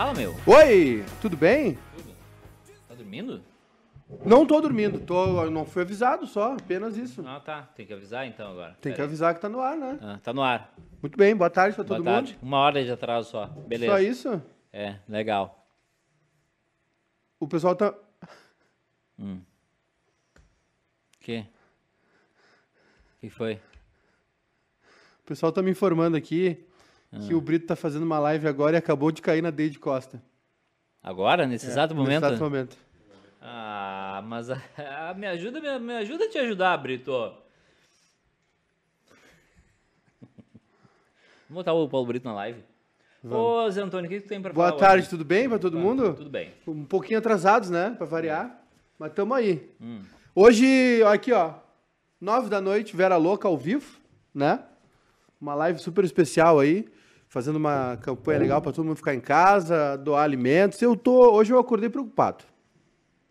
Fala, meu. Oi, tudo bem? Tá dormindo? Não tô dormindo, tô, não fui avisado só, apenas isso. Ah, tá. Tem que avisar então agora. Tem que Pera aí. avisar que tá no ar, né? Ah, tá no ar. Muito bem, boa tarde pra Boa todo tarde. mundo. Uma hora de atraso só. Beleza. Só isso? É, legal. O pessoal tá. Que? que foi? O pessoal tá me informando aqui Ah. que o Brito tá fazendo uma live agora e acabou de cair na Deide Costa. Agora, nesse exato Nesse momento? exato momento. Ah, mas ah, me ajuda, me, me ajuda a te ajudar, Brito. Vamos botar o Paulo Brito na live. Ô, Zé Antônio, o que que tem pra Boa falar tarde, hoje? tudo bem pra todo mundo? Tudo bem. Um pouquinho atrasados, né? Pra variar. Mas tamo aí. Hum. Hoje, aqui, ó. Nove da noite, Vera Louca ao vivo, né? Uma live super especial aí. Fazendo uma campanha legal pra todo mundo ficar em casa, doar alimentos. Eu tô. Hoje eu acordei preocupado.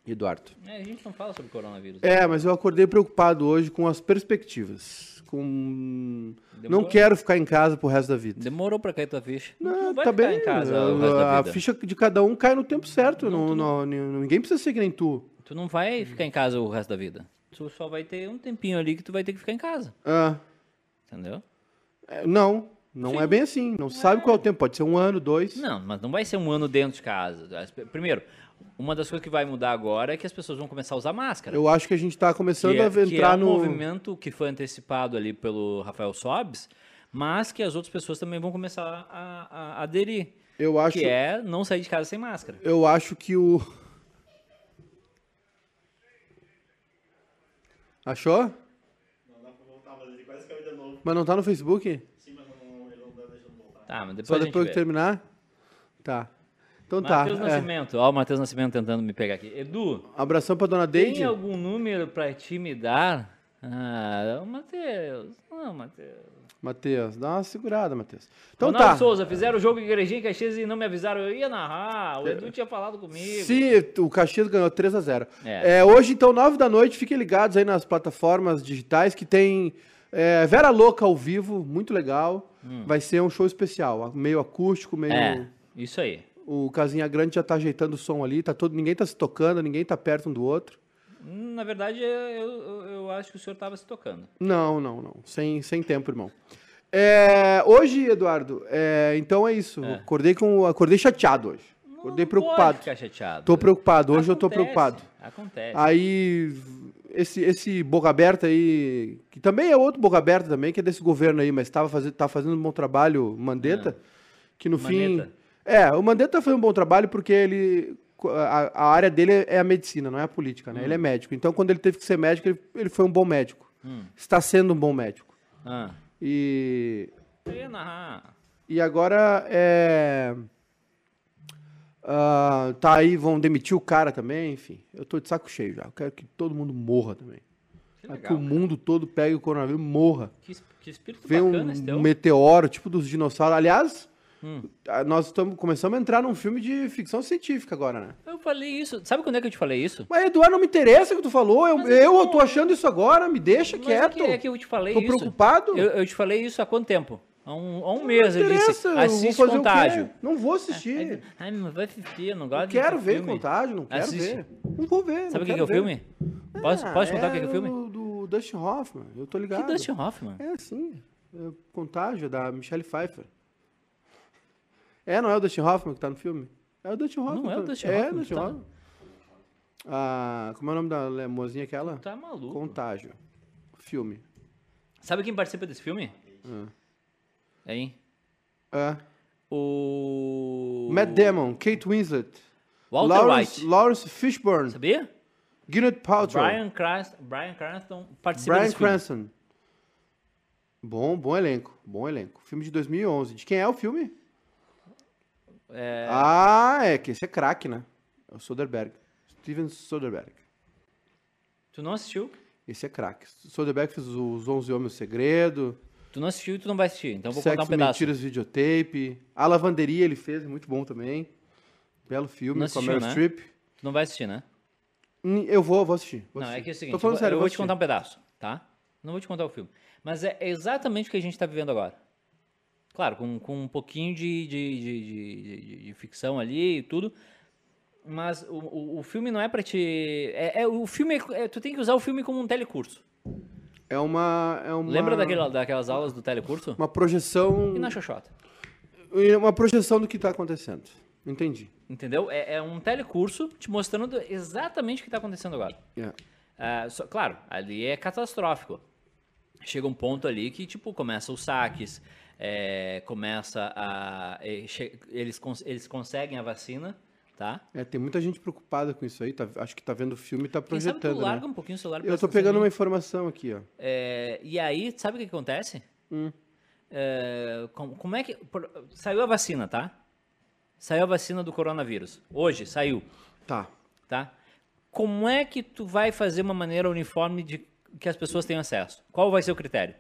Eduardo. É, a gente não fala sobre coronavírus. É, mas eu acordei preocupado hoje com as perspectivas. Com. Demorou. Não quero ficar em casa pro resto da vida. Demorou pra cair tua ficha. Tu Não, vai tá ficar bem. em casa a vida. ficha de cada um cai no tempo certo. Não, não, ninguém precisa ser que nem tu. Tu não vai ficar em casa o resto da vida. Tu só vai ter um tempinho ali que tu vai ter que ficar em casa. Ah, Entendeu? é, não, não é bem assim. Não sabe qual é o tempo. Pode ser um ano, dois. Não, mas não vai ser um ano dentro de casa. As- Primeiro, uma das coisas que vai mudar agora é que as pessoas vão começar a usar máscara. Eu acho que a gente tá começando que é, a que entrar é um no. movimento que foi antecipado ali pelo Rafael Sobes, mas que as outras pessoas também vão começar a, a- a aderir. Eu acho, Que é não sair de casa sem máscara. eu acho que o. Achou? Não dá pra voltar, mas ele quase caiu de novo. Mas não tá no Facebook? Sim, mas não, ele não tá mas depois Só depois que terminar? Tá. Então tá. Matheus é. Nascimento, ó o Matheus Nascimento tentando me pegar aqui. Edu, Abração pra dona tem Deide. algum número pra te me dar? Ah, Matheus, não, Matheus. Matheus, dá uma segurada, Matheus. Então Ronaldo tá. Souza, fizeram o jogo em Igrejinha e Caxias e não me avisaram. Eu ia narrar, o Edu tinha falado comigo. Sim, o Caxias ganhou 3 a 0 É. É, Hoje, então, 9 da noite, fiquem ligados aí nas plataformas digitais que tem é, Vera Louca ao vivo, muito legal. Vai ser um show especial, meio acústico, meio. Hum. É, isso aí. O Casinha Grande já tá ajeitando o som ali, tá todo, ninguém tá se tocando, ninguém tá perto um do outro. Hum, Na verdade, eu, eu, acho que o senhor estava se tocando. Não, não, não. Sem, sem tempo, irmão. É, hoje, Eduardo, é, então é isso. É. Acordei, com, acordei chateado hoje. Acordei Não preocupado. Pode ficar chateado. Tô preocupado, hoje eu tô Acontece, preocupado. Acontece. Aí, esse, esse boca aberta aí, que também é outro boca aberta também, que é desse governo aí, mas tava fazendo, tá fazendo um bom trabalho, Mandetta, que no fim... Mandetta. É, o Mandetta fazendo um bom trabalho porque ele... A, a área dele é a medicina, não é a política, né? Ele é médico. Então, quando ele teve que ser médico, ele, ele foi um bom médico. Hum. Está sendo um bom médico. Ah, E, narrar. e agora é... ah, tá aí, vão demitir o cara também, enfim. Eu tô de saco cheio já. Eu quero que todo mundo morra também. Que Quero que legal. o mundo todo pegue o coronavírus e morra. Que, que espírito Vem bacana esse teu. um meteoro, tipo dos dinossauros. Aliás, Hum. nós estamos começando a entrar num filme de ficção científica agora, né? Eu falei isso. Sabe quando é que eu te falei isso? Mas, Eduardo, não me interessa o que tu falou. Eu, Mas é eu que tô achando isso agora, me deixa Mas quieto. É que, é que eu te falei Tô isso. preocupado. Eu, eu te falei isso há quanto tempo? Há um, há um mês não disse. interessa, eu vou Assiste? Contágio. Não vou assistir. Ai, mas vai assistir, não gosto de quero ver filme. Contágio, não quero Assiste. ver. Não vou ver. Sabe não o que, que é o filme? Posso, Ah, posso contar o que, é o filme? Do, do Dustin Hoffman, eu tô ligado. Que Dustin Hoffman? É, sim. É Contágio, da Michelle Pfeiffer. É, não é o Dustin Hoffman que tá no filme? É o Dustin Hoffman. Não é o tá- Dustin É, Hoffman o Dustin tá. Hoffman. Ah, como é o nome da mozinha aquela? Tá maluco. Contágio. Filme. Sabe quem participa desse filme? Ah. Hein? É. O. Matt Damon, Kate Winslet. Walter Lawrence, White. Lawrence Fishburne. Sabia? Gwyneth Paltrow. Brian, Cranston, Brian Cranston participa Brian. Cranston. Bom, bom elenco. Bom elenco. Filme de 2011. De quem é o filme? É, Ah, é que esse é craque, né? É o Soderbergh. Steven Soderbergh. Tu não assistiu? Esse é craque. Soderbergh fez os 11 Homens o Segredo, Tu não assistiu e tu não vai assistir. Então vou Sexo, contar um pedaço. Mentiras, Videotape. A Lavanderia ele fez, muito bom também. Belo filme Não com a Meryl né? Streep. Tu não vai assistir, né? Hum, Eu vou, vou assistir. vou Não, é assistir. que é o seguinte, Tô falando eu, sério, eu vou te contar um pedaço, tá? Não vou te contar o filme. Mas é exatamente o que a gente tá vivendo agora. Claro, com, com um pouquinho de, de, de, de, de- ficção ali e tudo. Mas o, o, o filme não é pra te. É, é- o filme é- é- tu tem que usar o filme como um telecurso. É uma. É uma Lembra daquela, daquelas aulas do telecurso? Uma projeção. E na Xoxota. Uma projeção do que tá acontecendo. Entendi. Entendeu? É, é um telecurso te mostrando exatamente o que está acontecendo agora. É. Só- claro, ali é catastrófico. Chega um ponto ali que, tipo, começa os saques, é, começa a... che- Eles, eles conseguem a vacina, tá? É, tem muita gente preocupada com isso aí. tá- acho que tá vendo o filme e tá Quem sabe projetando. larga né? um pouquinho o celular. Eu tô pegando uma informação aqui, ó. É, e aí, sabe o que que acontece? Hum. É, como, como é que... por- saiu a vacina, tá? Saiu a vacina do coronavírus. Hoje, saiu. Tá. tá? Como é que tu vai fazer uma maneira uniforme de que as pessoas tenham acesso? Qual vai ser o critério?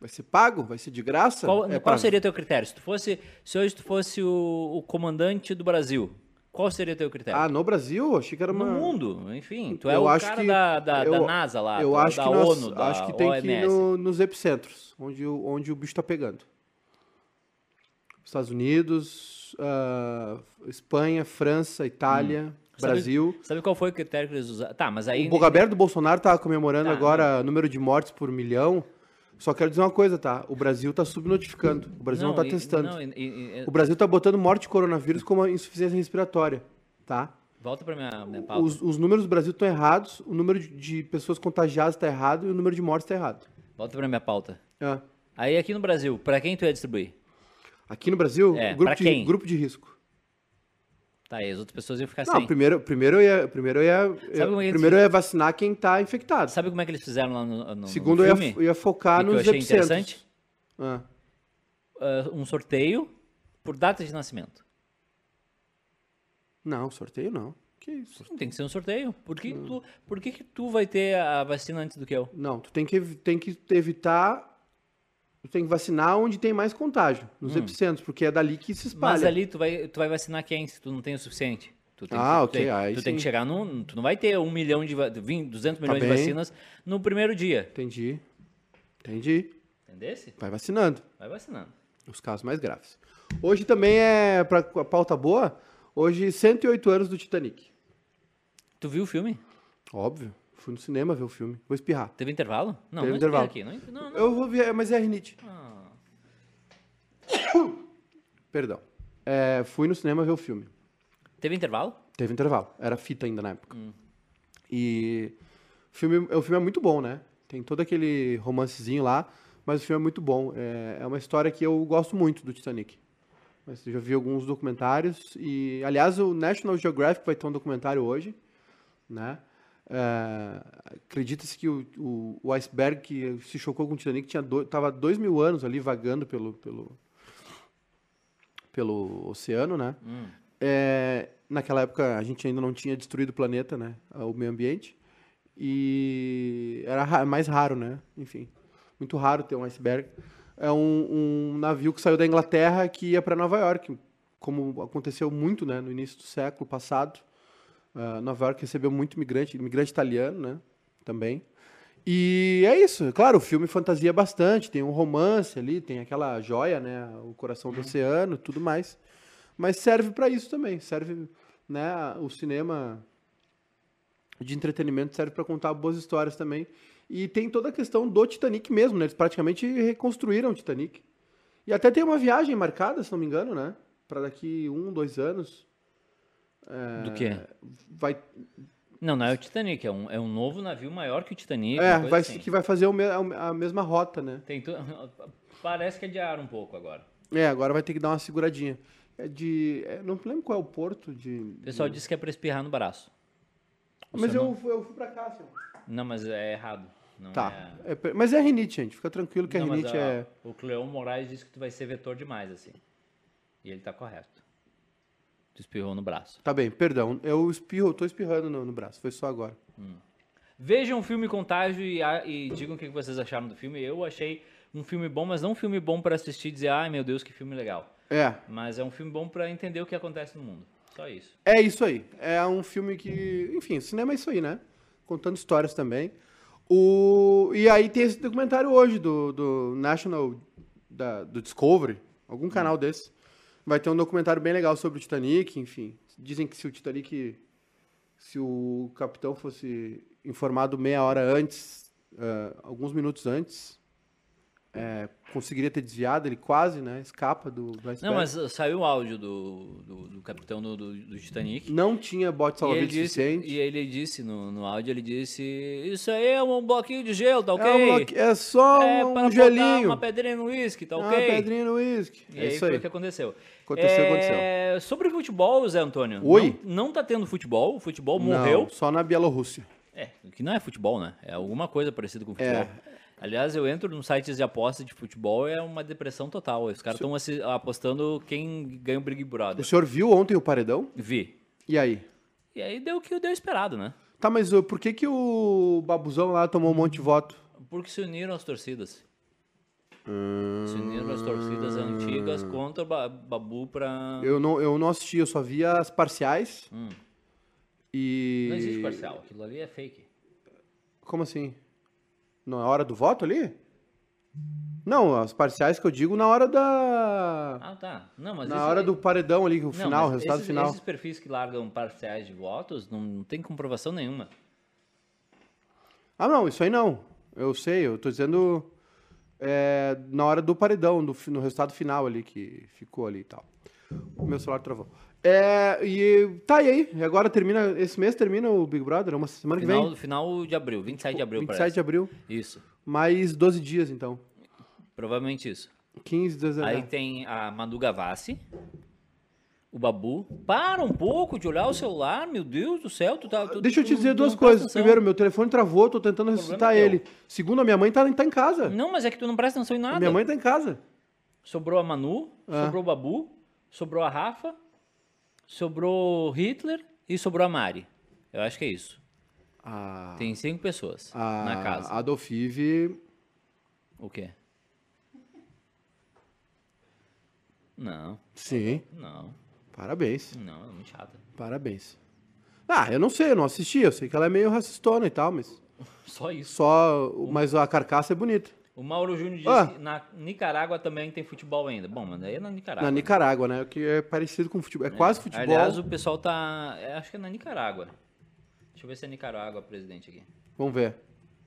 Vai ser pago? Vai ser de graça? Qual, É qual pra- seria o teu critério? Se tu fosse, se hoje tu fosse o, o comandante do Brasil, qual seria o teu critério? Ah, no Brasil? Achei que era uma. no mundo, enfim, tu é Eu o acho cara que- da, da, da eu- NASA lá, eu acho da que nós- ONU, da acho que tem que ir OMS. no- nos epicentros, onde, o- onde o bicho tá pegando. Estados Unidos, ah, Espanha, França, Itália, Hum. Sabe- Brasil. Sabe qual foi o critério que eles usaram? Tá, mas aí... O Bogaberto do Bolsonaro tá comemorando Tá, agora o número de mortes por milhão. Só quero dizer uma coisa, tá? O Brasil tá subnotificando. O Brasil não, tá e- testando. não, e- e- O Brasil tá botando morte de coronavírus como insuficiência respiratória, tá? Volta pra minha, minha pauta. Os, os números do Brasil estão errados, o número de, pessoas contagiadas está errado e o número de mortes está errado. Volta pra minha pauta. É. Aí aqui no Brasil, pra quem tu ia distribuir? Aqui no Brasil, É, grupo, de, grupo de risco. Tá, e as outras pessoas iam ficar Não, sem. primeiro, primeiro eu ia, primeiro eu ia, eu- é primeiro eu ia vacinar quem está infectado. Sabe como é que eles fizeram lá no, no, no Segundo, eu filme? ia, eu ia focar E que eu nos achei epicentros. interessante? Ah. Ah, um sorteio por data de nascimento. Não, sorteio não. Que isso? Tem que ser um sorteio. Por que, tu, por que, que tu vai ter a vacina antes do que eu? Não, tu tem que, tem que evitar. Tu tem que vacinar onde tem mais contágio, nos epicentros, porque é dali que se espalha. Hum. Mas ali tu vai, tu vai vacinar quem se tu não tem o suficiente? Tu tem Ah, que, ok, Tu, tem, aí tu tem que chegar num... Tu não vai ter um milhão de... va- 20, 200 milhões de Tá bem. vacinas no primeiro dia. Entendi. Entendi. Entendesse? Vai vacinando. Vai vacinando. Os casos mais graves. Hoje também é, pra a pauta boa, hoje 108 anos do Titanic. Tu viu o filme? Óbvio. Fui no cinema ver o filme. Vou espirrar. Teve intervalo? Não, Teve não intervalo. aqui. Não, não, não. Eu vou ver, mas é rinite. Ah. Perdão. É, fui no cinema ver o filme. Teve intervalo? Teve intervalo. Era fita ainda na época. Hum. E o filme, o filme é muito bom, né? Tem todo aquele romancezinho lá, mas o filme é muito bom. É, é uma história que eu gosto muito do Titanic. Mas já vi alguns documentários e, aliás, o National Geographic vai ter um documentário hoje, né? É, Acredita-se que o, o, o iceberg que se chocou com o Titanic tinha do, tava dois mil anos ali vagando pelo, pelo, pelo oceano, né? Hum. É, naquela época a gente ainda não tinha destruído o planeta, né? O meio ambiente. E era ra- mais raro, né? Enfim, muito raro ter um iceberg. É um, um navio que saiu da Inglaterra que ia para Nova York, como aconteceu muito, né? No início do século passado. Ah, Nova York recebeu muito imigrante, imigrante italiano, né? Também. E é isso. Claro, o filme fantasia bastante. Tem um romance ali, tem aquela joia, né? O coração do oceano, tudo mais. Mas serve para isso também. Serve, né? O cinema de entretenimento serve para contar boas histórias também. E tem toda a questão do Titanic mesmo, né? Eles praticamente reconstruíram o Titanic. E até tem uma viagem marcada, se não me engano, né? Para daqui um, dois anos. Do quê? Vai, Não, não é o Titanic. É um, é um novo navio maior que o Titanic. é, vai, assim. que vai fazer o a mesma rota, né? Tem tu... Parece que adiaram um pouco agora. É, agora vai ter que dar uma seguradinha. É de. é, não lembro qual é o porto de. O pessoal disse que é pra espirrar no braço. Mas Você eu, não- fui- eu fui pra cá, senhor. Não, mas é errado. Não Tá. é... É mas é rinite, gente. Fica tranquilo que a Não, mas, rinite ó, é. O Cleon Moraes disse que tu vai ser vetor demais, assim. E ele tá correto. Tu espirrou no braço. Tá bem, perdão. Eu espirro, eu tô espirrando no, no braço. Foi só agora. Vejam o filme Contágio e, e digam o que vocês acharam do filme. Eu achei um filme bom, mas não um filme bom pra assistir e dizer, ai meu Deus, que filme legal. É. Mas é um filme bom pra entender o que acontece no mundo. Só isso. É isso aí. É um filme que. Enfim, cinema é isso aí, né? Contando histórias também. O... E aí tem esse documentário hoje do, do National. Da, do Discovery, algum canal desse. Vai ter um documentário bem legal sobre o Titanic, enfim. Dizem que se o Titanic, se o capitão fosse informado meia hora antes, eh, alguns minutos antes, eh, conseguiria ter desviado, ele quase, né, escapa do, do iceberg. Não, mas uh, saiu o áudio do, do, do capitão do, do, do Titanic. Não tinha bote disse, suficiente. e ele disse no, no áudio, ele disse, isso aí é um bloquinho de gelo, tá ok? É, um bloque- é só É um botar gelinho. uma pedrinha no uísque, tá Ah, ok? pedrinha no uísque. E É aí isso foi aí. o que aconteceu. Aconteceu, É, Sobre futebol, Zé Antônio. Oi? Não, não tá tendo futebol, o futebol Não, morreu. só na Bielorrússia. É, que não é futebol, né? É alguma coisa parecida com futebol. É. Aliás, eu entro nos sites de aposta de futebol, é uma depressão total. Os caras estão apostando quem ganha o Big O Brother. senhor viu ontem o paredão? Vi. E aí? E aí deu o que deu esperado, né? Tá, mas uh, por que que o babuzão lá tomou um monte de voto? Porque se uniram as torcidas. Hum. Se uniram as torcidas antigas contra o Ba- Babu pra. Eu não, eu não assisti, eu só via as parciais. Hum. E. Não existe parcial, aquilo ali é fake. Como assim? Na hora do voto ali? Não, as parciais que eu digo na hora da. Ah, tá. Não, mas na esse- hora do paredão ali, o Não, final, o resultado esses, final. Esses perfis que largam parciais de votos não, não tem comprovação nenhuma. Ah, não, isso aí não. Eu sei, eu tô dizendo é, na hora do paredão, do, no resultado final ali, que ficou ali e tal. O meu celular travou. É, e tá e aí, agora termina, esse mês termina o Big Brother, uma semana que Final, vem. final de abril, 27 de abril, 27 parece. de abril, Isso, mais 12 dias então. provavelmente isso. 15, 19. Aí tem a Manu Gavassi, o Babu. Para um pouco de olhar o celular, meu Deus do céu. Tu tá, tu- Deixa eu te dizer duas coisas. atenção. Primeiro, meu telefone travou, tô tentando ressuscitar é ele. Segundo, a minha mãe tá, tá em casa. Não, mas é que tu não presta atenção em nada. Minha mãe tá em casa. Sobrou a Manu, Ah. sobrou o Babu, sobrou a Rafa, sobrou Hitler e sobrou a Mari. Eu acho que é isso. A, Tem cinco pessoas a, na casa. a Adolfive O quê? Não, Sim, não, parabéns. não, é muito chata. Parabéns. Ah, eu não sei, eu não assisti. Eu sei que ela é meio racistona e tal, mas Só isso. só. Mas a carcaça é bonita. O Mauro Júnior disse Ah. que na Nicarágua também tem futebol ainda. Bom, mas daí é na Nicarágua. Na Nicarágua, né? Que é parecido com futebol. É quase futebol. Aliás, o pessoal tá. é, acho que é na Nicarágua. Deixa eu ver se é Nicarágua presidente aqui. Vamos ver.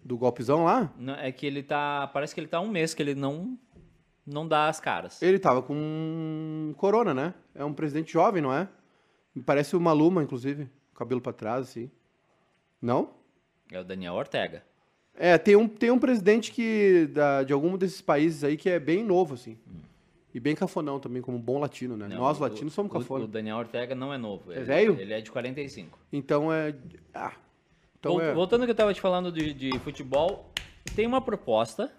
Do golpezão lá? Não, é que ele tá. Parece que ele tá há um mês que ele não. Não dá as caras. Ele tava com corona, né? É um presidente jovem, não é? Me parece o Maluma, inclusive. Cabelo pra trás, assim. Não? É o Daniel Ortega. É, tem um, tem um presidente que da, de algum desses países aí que é bem novo, assim. E bem cafonão também, como um bom latino, né? Não, Nós, o- latinos, somos cafona. O Daniel Ortega não é novo. ele- velho? Ele é de 45. Então é. Ah. Então Vol- é. Voltando ao que eu tava te falando de, de futebol, tem uma proposta.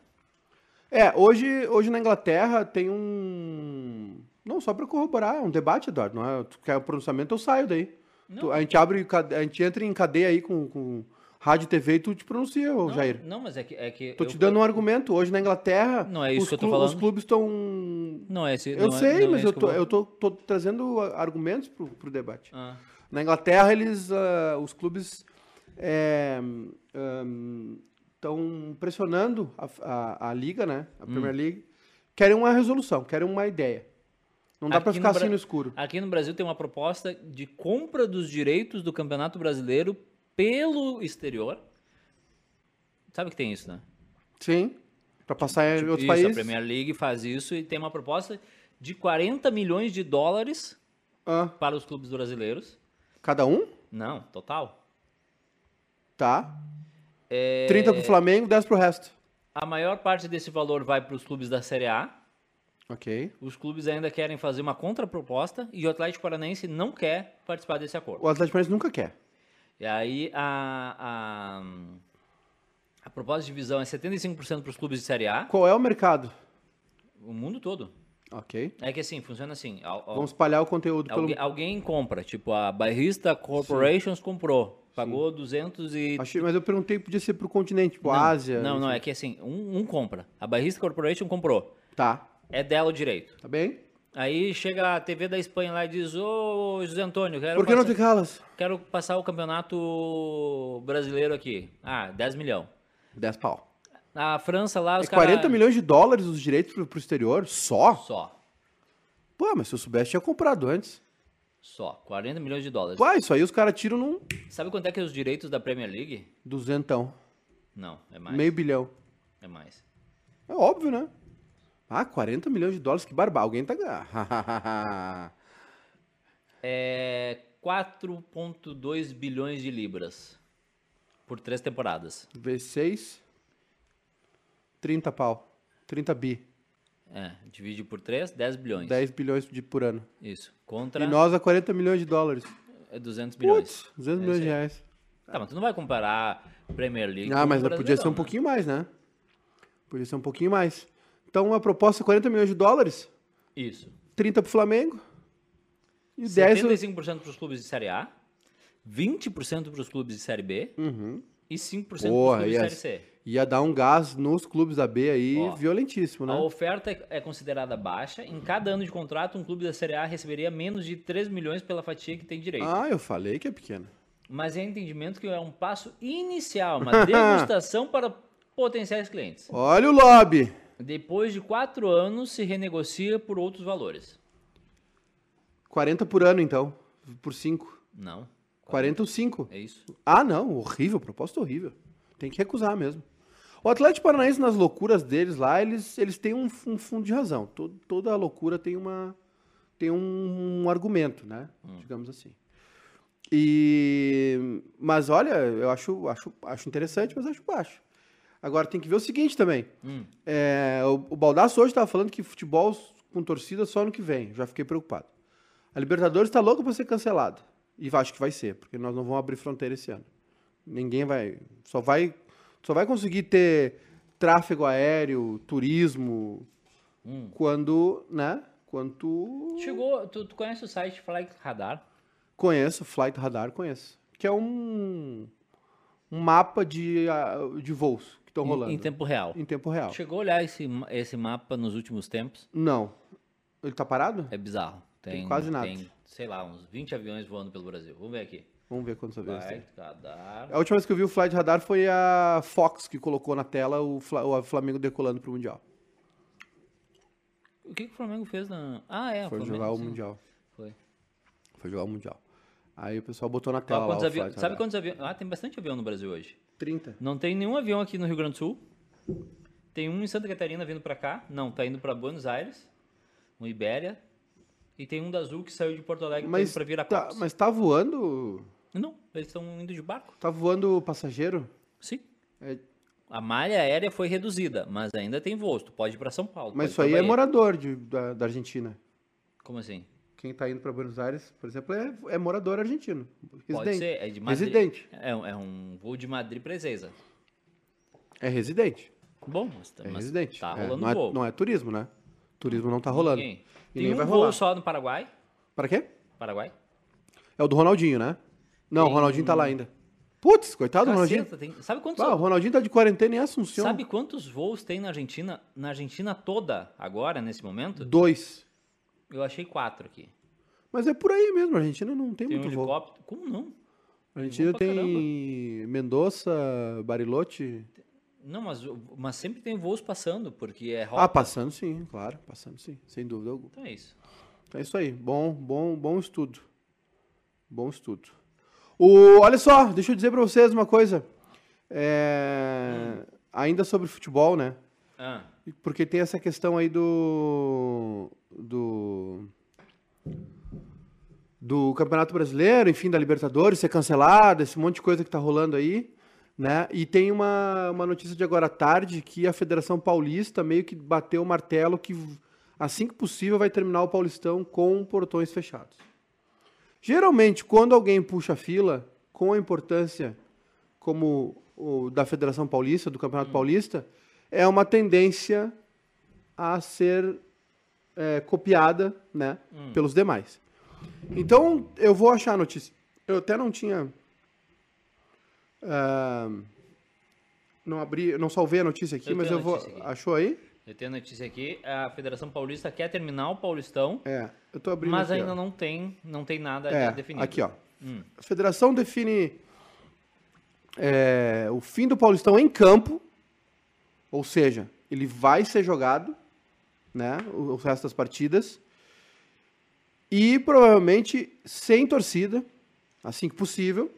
É, hoje, hoje na Inglaterra tem um. Não, só pra corroborar, é um debate, Eduardo. Não é? Tu quer o pronunciamento, eu saio daí. Não. Tu- a gente abre, a gente entra em cadeia aí com, com rádio e TV e tu te pronuncia, Não, Jair. não, mas é que. É que Tô eu- te dando um argumento. Hoje na Inglaterra. Não é isso os que eu tô falando. Os clubes estão. Não é esse. Eu é- sei, é mas esse eu tô, vou- eu tô, tô trazendo argumentos pro, pro debate. Ah, Na Inglaterra, eles, ah, os clubes estão pressionando a, a- a liga, né? A Hum. Premier League. Querem uma resolução, querem uma ideia. Não dá Aqui ficar no assim no escuro. Aqui no Brasil tem uma proposta de compra dos direitos do Campeonato Brasileiro pelo exterior. Sabe que tem isso, né? Sim. Pra passar em Tipo, outros isso, a países. Premier League faz isso e tem uma proposta de 40 milhões de dólares Ah, para os clubes brasileiros. cada um? Não, total. Tá. É, 30 pro Flamengo, 10 pro resto. A maior parte desse valor vai para os clubes da Série A. Ok. Os clubes ainda querem fazer uma contraproposta e o Atlético Paranaense não quer participar desse acordo. O Atlético Paranaense nunca quer. E aí a, a, a proposta de divisão é 75% para os clubes de Série A, Qual é o mercado? o mundo todo. Ok. É que assim, funciona assim. al- al- Vamos espalhar o conteúdo pelo... alguém, alguém compra, tipo a Bairrista Corporations comprou, pagou 200 e... Achei- mas eu perguntei, podia ser pro continente, tipo não, Ásia. Não, não, é que assim, um, um compra. A Bairrista Corporation comprou. Tá. É dela o direito. Tá bem? Aí chega a TV da Espanha lá e diz, ô José Antônio, quero, Por que não passar, te calas? quero passar o campeonato brasileiro aqui. Ah, 10 milhões. 10 pau. A França lá, os É caras... 40 milhões de dólares os direitos pro, pro exterior? Só? Só. Pô, mas se eu soubesse, tinha comprado antes. Só, 40 milhões de dólares. Pô, isso aí os caras tiram num Sabe quanto é que é os direitos da Premier League? duzentão. Não, é mais. Meio bilhão. É mais. É óbvio, né? Ah, 40 milhões de dólares, que barba. Alguém tá ganhando. É 4,2 bilhões de libras por três temporadas. V6, 30 pau. 30 bi. É, divide por três, 10 bilhões. 10 bilhões de, por ano. Isso. Contra E nós a 40 milhões de dólares. é 200 bilhões. Putz, 200 É milhões de reais. Tá, mas tu não vai comparar Premier League Ah, mas podia ser um né? pouquinho mais, né? Podia ser um pouquinho mais. Então a proposta é 40 milhões de dólares, Isso. 30 pro Flamengo e 10 o- 75% para os clubes de Série A, 20% para os clubes de Série B e 5% para os clubes de Série C. ia dar um gás nos clubes da B aí Ó, violentíssimo, né? A oferta é- é considerada baixa. Em cada ano de contrato, um clube da Série A receberia menos de 3 milhões pela fatia que tem direito. Ah, eu falei que é pequena. Mas é entendimento que é um passo inicial, uma degustação para potenciais clientes. Olha o lobby. Depois de quatro anos, se renegocia por outros valores. 40 por ano, então. Por 5. Não. 40 ou 5. É isso. Ah, não. Horrível. Proposta horrível. Tem que recusar mesmo. O Atlético Paranaense, nas loucuras deles lá, eles, eles têm um, um fundo de razão. Todo- toda loucura tem, uma, tem um, um argumento, né? Digamos assim. E, mas olha, eu acho, acho, acho interessante, mas acho baixo. Agora tem que ver o seguinte também. Hum. É, o, o Baldasso hoje estava falando que futebol com torcida só no que vem. Já fiquei preocupado. A Libertadores está louca para ser cancelada. E acho que vai ser, porque nós não vamos abrir fronteira esse ano. Ninguém vai. Só vai, só vai conseguir ter tráfego aéreo, turismo, Hum. quando, né? Quando tu Chegou, tu, tu conhece o site Flight Radar? conheço, Flight Radar conheço. Que é um, um mapa de, ah, de voos que estão Em- rolando. Em, tempo real. Em tempo real. Chegou a olhar esse, esse mapa nos últimos tempos? Não. Ele tá parado? É bizarro. Tem, quase nada. Tem, sei lá, uns 20 aviões voando pelo Brasil. Vamos ver aqui. Vamos ver quantos aviões tem. Flight Radar. A última vez que eu vi o Flight Radar foi a Fox que colocou na tela o, Fla- o Flamengo decolando pro Mundial. O que, que o Flamengo fez na. Ah, é. Foi Flamengo, jogar o sim. Mundial. Foi. Foi jogar o Mundial. Aí o pessoal botou na tela quantos avião- Flight Sabe quantos aviões? Ah, tem bastante avião no Brasil hoje. 30. Não tem nenhum avião aqui no Rio Grande do Sul. Tem um em Santa Catarina vindo pra cá. Não, tá indo pra Buenos Aires. Um Ibéria. E tem um da Azul que saiu de Porto Alegre tá Mas indo pra tá, Viracopos. mas tá voando... Não, eles estão indo de barco. Tá voando passageiro? Sim. É, A malha aérea foi reduzida, mas ainda tem voos. Tu pode ir pra São Paulo. mas isso aí é morador de, da, da Argentina. Como assim? Quem tá indo pra Buenos Aires, por exemplo, é, é morador argentino. Pode Residente. ser. É de Madrid. Residente. É, um- é um voo de Madrid pra Ezeiza. É residente. Bom, mas, É mas residente. tá É, rolando não, é, voo. não é turismo, né? Turismo não tá rolando. Ninguém. E Tem um vai voo rolar. só no Paraguai. Para quê? Paraguai. É o do Ronaldinho, né? Não, Tem o Ronaldinho tá um- lá ainda. Putz, coitado do Ronaldinho. Tem- Sabe quantos, Ah, o Ronaldinho tá de quarentena em Assunção. sabe quantos voos tem na Argentina? Na Argentina toda, agora, nesse momento? Dois. Eu achei quatro aqui. Mas é por aí mesmo, a Argentina não tem, Tem um muito voo. helicóptero. Como não? A Argentina tem Mendoza, Bariloche. Não, mas, mas sempre tem voos passando, porque é rota. Ah, passando sim, claro, passando sim, sem dúvida alguma. Então é isso. É isso aí, bom, bom, bom estudo. Bom estudo. O, olha só, deixa eu dizer pra vocês uma coisa. É, Ainda sobre futebol, né? Ah, Porque tem essa questão aí do. Do. do Campeonato Brasileiro, enfim, da Libertadores ser cancelada, esse monte de coisa que tá rolando aí, né? E tem uma, uma notícia de agora à tarde que a Federação Paulista meio que bateu o martelo que assim que possível vai terminar o Paulistão com portões fechados. Geralmente, quando alguém puxa a fila, com a importância como o da Federação Paulista, do Campeonato Paulista, é uma tendência a ser é, copiada né, pelos demais. Então, eu vou achar a notícia. Eu até não tinha. ah, não abri, não salvei a notícia aqui, Eu mas eu vou. aqui. Achou aí? eu tenho a notícia aqui. A Federação Paulista quer terminar o Paulistão, É, eu tô abrindo mas aqui, ainda ó. não tem, não tem nada É, definido. aqui, ó. Hum. A federação define é, o fim do Paulistão em campo, ou seja, ele vai ser jogado, né, o, resto das partidas, E provavelmente sem torcida, assim que possível.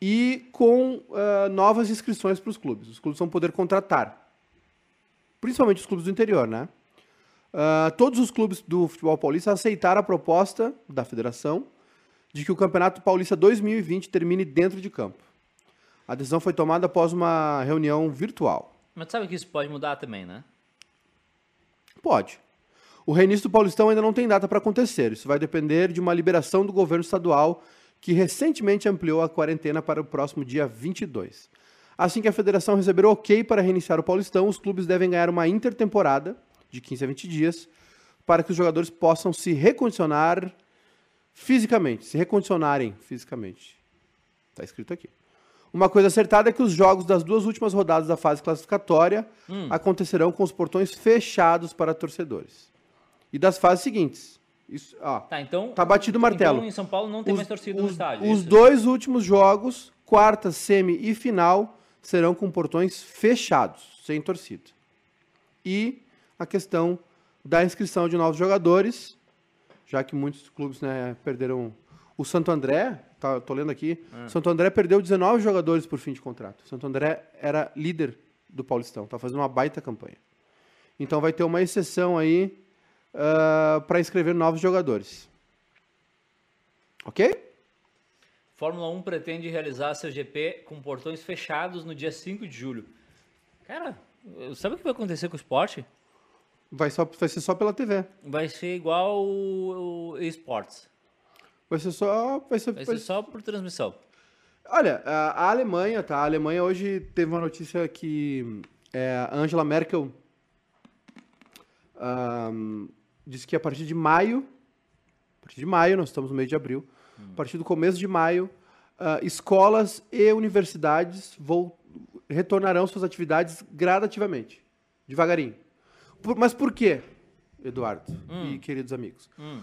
E com ah, novas inscrições para os clubes. Os clubes vão poder contratar. Principalmente os clubes do interior, né? Ah, todos os clubes do futebol paulista aceitaram a proposta da federação de que o Campeonato Paulista 2020 termine dentro de campo. A decisão foi tomada após uma reunião virtual. Mas sabe que isso pode mudar também, né? Pode. O reinício do Paulistão ainda não tem data para acontecer. Isso vai depender de uma liberação do governo estadual, que recentemente ampliou a quarentena para o próximo dia 22. Assim que a federação receber o ok para reiniciar o Paulistão, os clubes devem ganhar uma intertemporada de 15 a 20 dias para que os jogadores possam se recondicionar fisicamente, se recondicionarem fisicamente. Está escrito aqui. Uma coisa acertada é que os jogos das duas últimas rodadas da fase classificatória acontecerão com os portões fechados para torcedores. E das fases seguintes. Isso, ó, Tá, então. Tá batido o martelo. Então em São Paulo não tem mais torcida no os- estádio. os isso? dois últimos jogos, quarta, semi e final, serão com portões fechados, sem torcida. E a questão da inscrição de novos jogadores, já que muitos clubes né, perderam. O Santo André, tá, tô lendo aqui, Ah. Santo André perdeu 19 jogadores por fim de contrato. Santo André era líder do Paulistão, tá fazendo uma baita campanha. Então vai ter uma exceção aí para inscrever novos jogadores. Ok? Fórmula 1 pretende realizar seu GP com portões fechados no dia 5 de julho. Cara, sabe o que vai acontecer com o esporte? Vai, só, vai ser só pela TV. Vai ser igual o, o esportes. Vai ser só. Vai ser, Vai ser só por transmissão. Olha, a, Alemanha, tá? A Alemanha hoje teve uma notícia que é, Angela Merkel ahm, disse que a partir de maio, a partir de maio, nós estamos no mês de abril, a partir do começo de maio, ah, escolas e universidades vol- retornarão suas atividades gradativamente, devagarinho. Por- mas por quê, Eduardo e queridos amigos? Hum.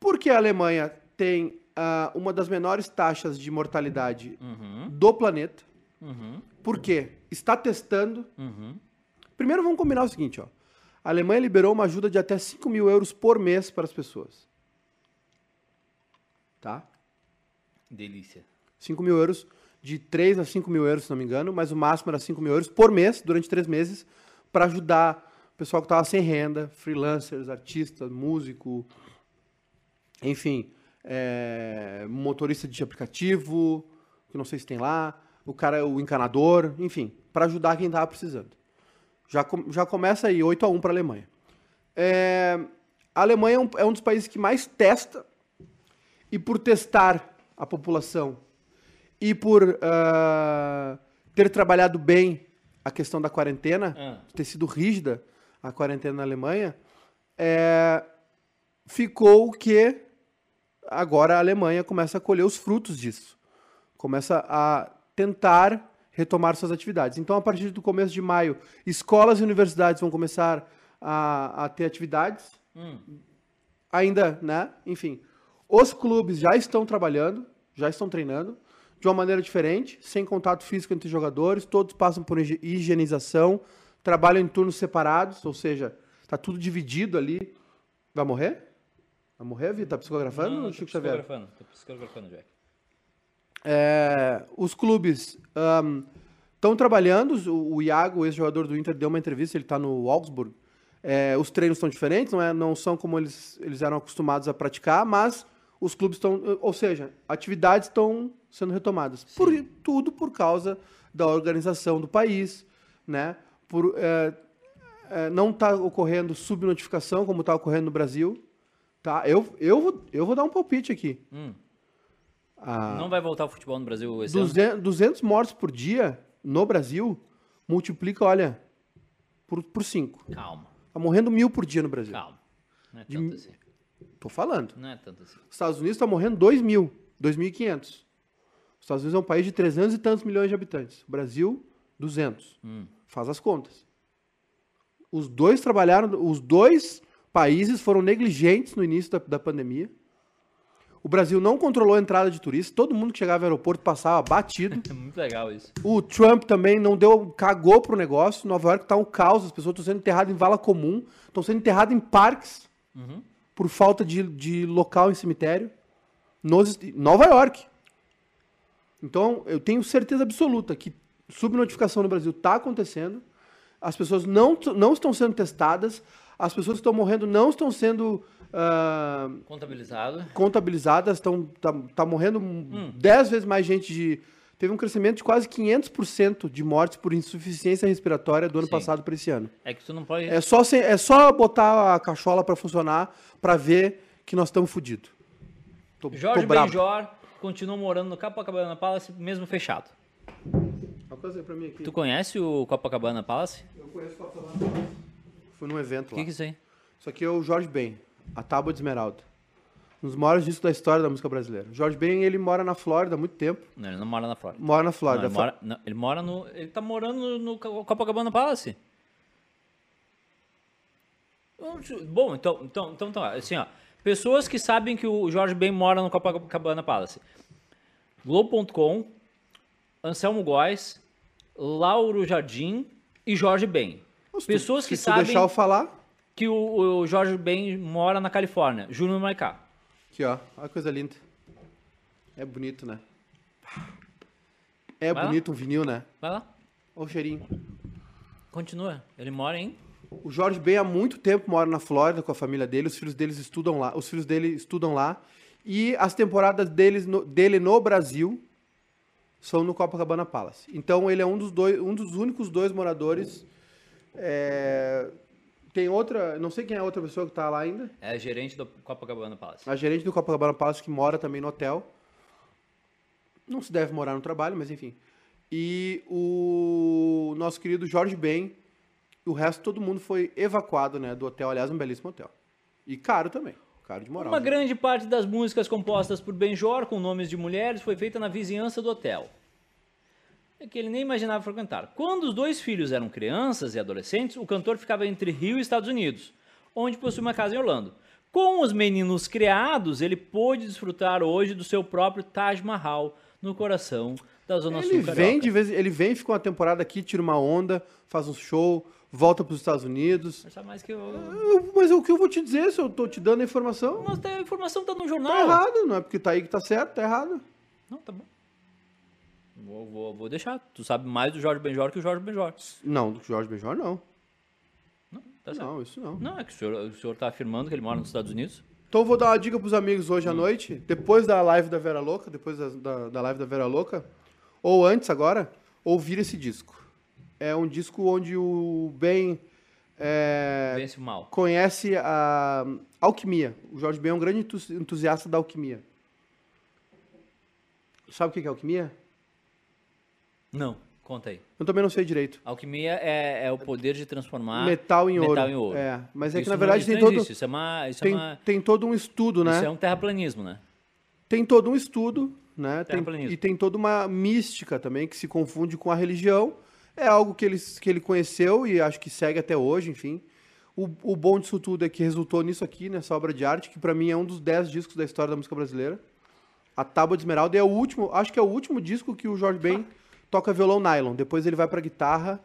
Porque a Alemanha tem ah, uma das menores taxas de mortalidade Uhum, do planeta. uhum, Por quê? Está testando. uhum. Primeiro vamos combinar o seguinte, ó. A Alemanha liberou uma ajuda de até 5 mil euros por mês para as pessoas. Tá? Delícia. 5 mil euros, de 3 a 5 mil euros, se não me engano, mas o máximo era 5 mil euros por mês, durante três meses, para ajudar o pessoal que estava sem renda, freelancers, artistas, músico, enfim, é, motorista de aplicativo, que não sei se tem lá, o cara, o encanador, enfim, para ajudar quem estava precisando. Já, já começa aí 8 a 1 para a Alemanha. É, a Alemanha é um, é um dos países que mais testa e por testar a população e por ah, ter trabalhado bem a questão da quarentena, Ah. ter sido rígida a quarentena na Alemanha, é, ficou que agora a Alemanha começa a colher os frutos disso. Começa a tentar retomar suas atividades. Então, a partir do começo de maio, escolas e universidades vão começar a, a ter atividades Hum. ainda, né? Enfim, os clubes já estão trabalhando, já estão treinando de uma maneira diferente, sem contato físico entre jogadores, todos passam por higi- higienização, trabalham em turnos separados, ou seja, tá tudo dividido ali. Vai morrer? Vai morrer, Vitor? Tá psicografando, Não, não, Chico tô Xavier? psicografando, tô psicografando, Jack. É, os clubes estão trabalhando. O, o Iago, ex-jogador do Inter, deu uma entrevista. Ele está no Augsburg. É, os treinos estão diferentes, não, é, não são como eles, eles eram acostumados a praticar, mas os clubes estão. Ou seja, atividades estão sendo retomadas. Por, tudo por causa da organização do país, né? Por, é, é, não está ocorrendo subnotificação como está ocorrendo no Brasil. Tá? Eu, eu, vou, eu vou dar um palpite aqui. Hum. Ah, Não vai voltar o futebol no Brasil esse ano? 200, 200 mortos por dia no Brasil, multiplica, olha, por 5. Calma, Tá morrendo mil por dia no Brasil. calma. Não é De- tanto assim. Tô falando. Não é tanto assim. Os Estados Unidos tá morrendo 2 mil, 2.500. Os Estados Unidos é um país de 300 e tantos milhões de habitantes. O Brasil, 200. Hum. Faz as contas. Os dois trabalharam, os dois países foram negligentes no início da, da pandemia. O Brasil não controlou a entrada de turistas. Todo mundo que chegava ao aeroporto passava batido. É muito legal isso. O Trump também não deu, cagou pro negócio. Nova York tá um caos, as pessoas estão sendo enterradas em vala comum, estão sendo enterradas em parques. Uhum. por falta de, de local em cemitério nos, Nova York. Então, eu tenho certeza absoluta que subnotificação no Brasil está acontecendo, as pessoas não, não estão sendo testadas, as pessoas que estão morrendo não estão sendo ah, Contabilizado. contabilizadas, estão tá, tá morrendo Hum. 10 vezes mais gente de teve um crescimento de quase 500% de mortes por insuficiência respiratória do ano Sim. passado para esse ano. É que tu não pode. É só se- é só botar a cachola para funcionar para ver que nós estamos fodidos. Tô, Jorge tô brabo. Benjor continua morando no Copacabana Palace, mesmo fechado. Uma coisa aí pra mim aqui. Tu conhece o Copacabana Palace? Eu conheço o Copacabana. Fui num evento O lá. que, que é isso aí? Isso aqui é o Jorge Ben, a Tábua de Esmeralda. Um dos maiores discos da história da música brasileira. O Jorge Ben, ele mora na Flórida há muito tempo. Não, ele não mora na Flórida. Mora na Não, Flórida. ele, mora, não, ele mora no. Ele tá morando no, no Copacabana Palace. Bom, então, então, então, então, assim, ó. Pessoas que sabem que o Jorge Ben mora no Copacabana Palace. Globo.com, Anselmo Góes, Lauro Jardim e Jorge Ben. Se tu- Pessoas se que tu sabem deixar eu falar, que o, o Jorge Ben mora na Califórnia. Júnior Maicá. aqui ó, olha que coisa linda. É bonito, né? É Vai lá. bonito um vinil, né? Vai lá, Olha o cheirinho. continua. Ele mora em O Jorge Ben há muito tempo mora na Flórida com a família dele, os filhos deles estudam lá, os filhos dele estudam lá e as temporadas deles no- dele no Brasil são no Copacabana Palace. Então ele é um dos dois, um dos únicos dois moradores. É, Tem outra, não sei quem é a outra pessoa que tá lá ainda. É gerente do Copacabana Palace. A gerente do Copacabana Palace que mora também no hotel. Não se deve morar no trabalho, mas enfim. E o nosso querido Jorge Ben, o resto todo mundo foi evacuado, né, do hotel, aliás, um belíssimo hotel. E caro também, caro de moral. Uma né? grande parte das músicas compostas por Benjor com nomes de mulheres foi feita na vizinhança do hotel. É que ele nem imaginava frequentar. Quando os dois filhos eram crianças e adolescentes, o cantor ficava entre Rio e Estados Unidos, onde possui uma casa em Orlando. Com os meninos criados, ele pôde desfrutar hoje do seu próprio Taj Mahal no coração da Zona Ele Sul vem carioca. de vez, ele vem, fica uma temporada aqui, tira uma onda, faz um show, volta para os Estados Unidos. Mas mais que eu... Eu- mas o que eu vou te dizer se eu tô te dando a informação? Mas a informação tá no Tá jornal. errado, não é porque tá aí que tá certo, tá errado. Não, tá bom. Vou, vou, vou deixar. Tu sabe mais do Jorge Benjor que o Jorge Benjor. Não, do Jorge Benjor não. Não, tá certo. Não, isso não. Não, é que o senhor, o senhor tá afirmando que ele mora nos Estados Unidos. Então eu vou dar uma dica pros amigos hoje à noite, depois da live da Vera Louca, depois da, da, da live da Vera Louca, ou antes agora, ouvir esse disco. É um disco onde o Ben é, Vence o mal. conhece a alquimia. O Jorge Ben é um grande entus- entusiasta da alquimia. Sabe o que é alquimia? Não, conta aí. Eu também não sei direito. Alquimia é, é o poder de transformar metal em ouro. metal em ouro. É, mas é que Isso na não- verdade isso tem não todo, existe. Isso é uma... Isso, tem, é, uma, tem todo um estudo, né? isso é um terraplanismo, né? tem todo um estudo, né? Tem- Terraplanismo. e tem toda uma mística também que se confunde com a religião. É algo que ele, que ele conheceu e acho que segue até hoje, enfim. O, o bom disso tudo é que resultou nisso aqui, nessa obra de arte, que para mim é um dos dez discos da história da música brasileira. A Tábua de Esmeralda é o último, acho que é o último disco que o Jorge Ben toca violão nylon. Depois ele vai pra guitarra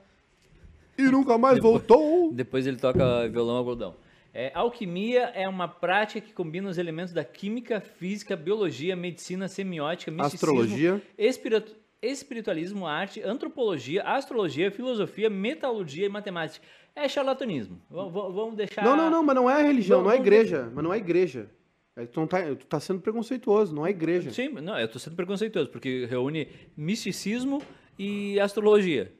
e nunca mais voltou. Depois ele toca violão algodão. É, alquimia é uma prática que combina os elementos da química, física, biologia, medicina, semiótica, misticismo, Astrologia. espiritu- espiritualismo, arte, antropologia, astrologia, filosofia, metalurgia e matemática. É charlatanismo. V- Vamos deixar... Não, não, não, mas não é religião, Não, não é igreja. Mas não é igreja. É, não tá, tu tá sendo preconceituoso, não é igreja. Sim, não, eu tô sendo preconceituoso, porque reúne misticismo e astrologia.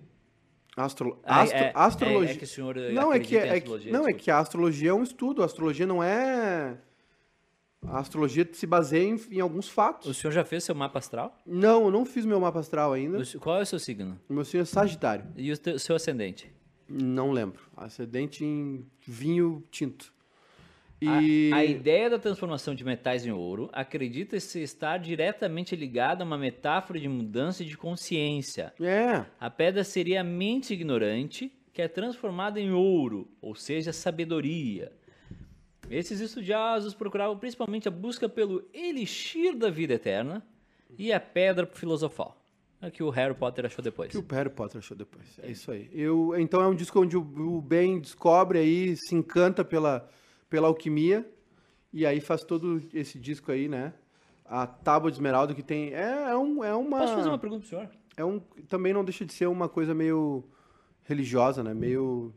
Astro, Ah, astro- é- astrologia. é- é que o senhor não é que, é, que, não é que a astrologia é um estudo. A astrologia não é. A astrologia se baseia em, em alguns O fatos. senhor já fez seu mapa astral? Não, eu não fiz meu mapa astral ainda. O Qual é o seu signo? O meu signo é Sagitário. E o teu- seu ascendente? Não lembro. Ascendente em vinho tinto. A- E. A, ideia da transformação de metais em ouro acredita-se estar diretamente ligada a uma metáfora de mudança de consciência. É. A pedra seria a mente ignorante que é transformada em ouro, ou seja, sabedoria. Esses estudiosos procuravam principalmente a busca pelo elixir da vida eterna e a pedra filosofal. É que o Harry Potter achou depois. que o Harry Potter achou depois. É isso aí. Eu, então é um disco onde o, o Ben descobre aí, se encanta pela, pela alquimia E aí faz todo esse disco aí, né? A Tábua de Esmeralda que tem. É, é, um, é uma. Posso fazer uma pergunta pro senhor? É um, também não deixa de ser uma coisa meio religiosa, né? Meio.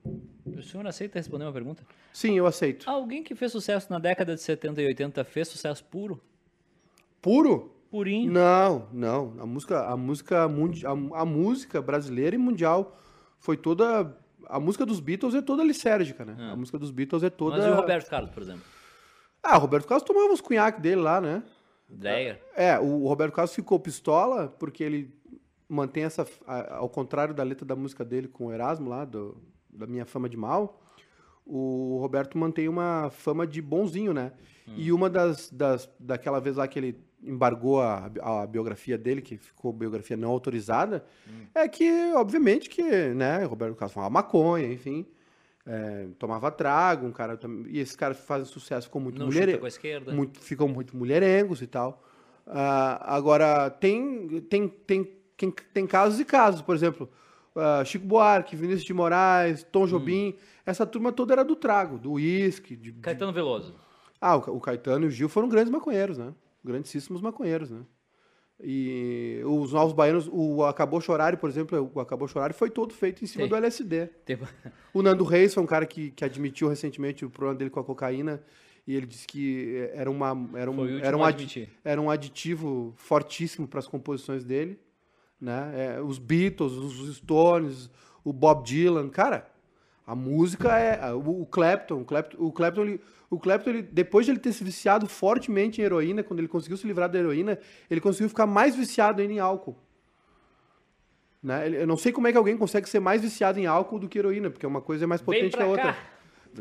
O senhor aceita responder uma pergunta? Sim, eu aceito. Alguém que fez sucesso na década de 70 e 80 fez sucesso puro? Puro? Purinho? Não, não. A música, a música, a, a música brasileira e mundial foi toda. A música dos Beatles é toda lisérgica, né? A música dos Beatles é toda. Mas e o Roberto Carlos, por exemplo? Ah, o Roberto Carlos tomava uns cunhaque dele lá, né? Ideia? É, o Roberto Carlos ficou pistola porque ele mantém essa. Ao contrário da letra da música dele com o Erasmo lá, do- da minha fama de mal, o Roberto mantém uma fama de bonzinho, né? E uma das, das. daquela vez lá que ele embargou a, a biografia dele, que ficou biografia não autorizada, é que, obviamente, que, né, Roberto Carlos fumava maconha, enfim. é, tomava trago, um cara. E esse cara faz sucesso, ficou muito Não mulher chuta com a esquerda? muito, ficam muito mulherengos e tal. Ah, agora, tem, tem, tem, tem, tem casos e casos, por exemplo, ah, Chico Buarque, Vinícius de Moraes, Tom Jobim, essa turma toda era do trago, do uísque. Caetano Veloso. Ah, o, o Caetano e o Gil foram grandes maconheiros, né? Grandíssimos maconheiros, né? E os novos baianos, o Acabou Chorar, por exemplo, o Acabou Chorar foi todo feito em cima Sim. do LSD. Tem- O Nando Reis foi um cara que, que admitiu recentemente o problema dele com a cocaína e ele disse que era, uma, era, um, era, um, a adi- admitir. era um aditivo fortíssimo para as composições dele. Né? É, os Beatles, os Stones, o Bob Dylan. Cara, a música é. O, Clapton, o Clapton, o Clapton, ele, o Clapton ele, depois de ele ter se viciado fortemente em heroína, quando ele conseguiu se livrar da heroína, ele conseguiu ficar mais viciado ainda em álcool. Né? Eu não sei como é que alguém consegue ser mais viciado em álcool do que heroína, porque uma coisa é mais potente que a outra. cá.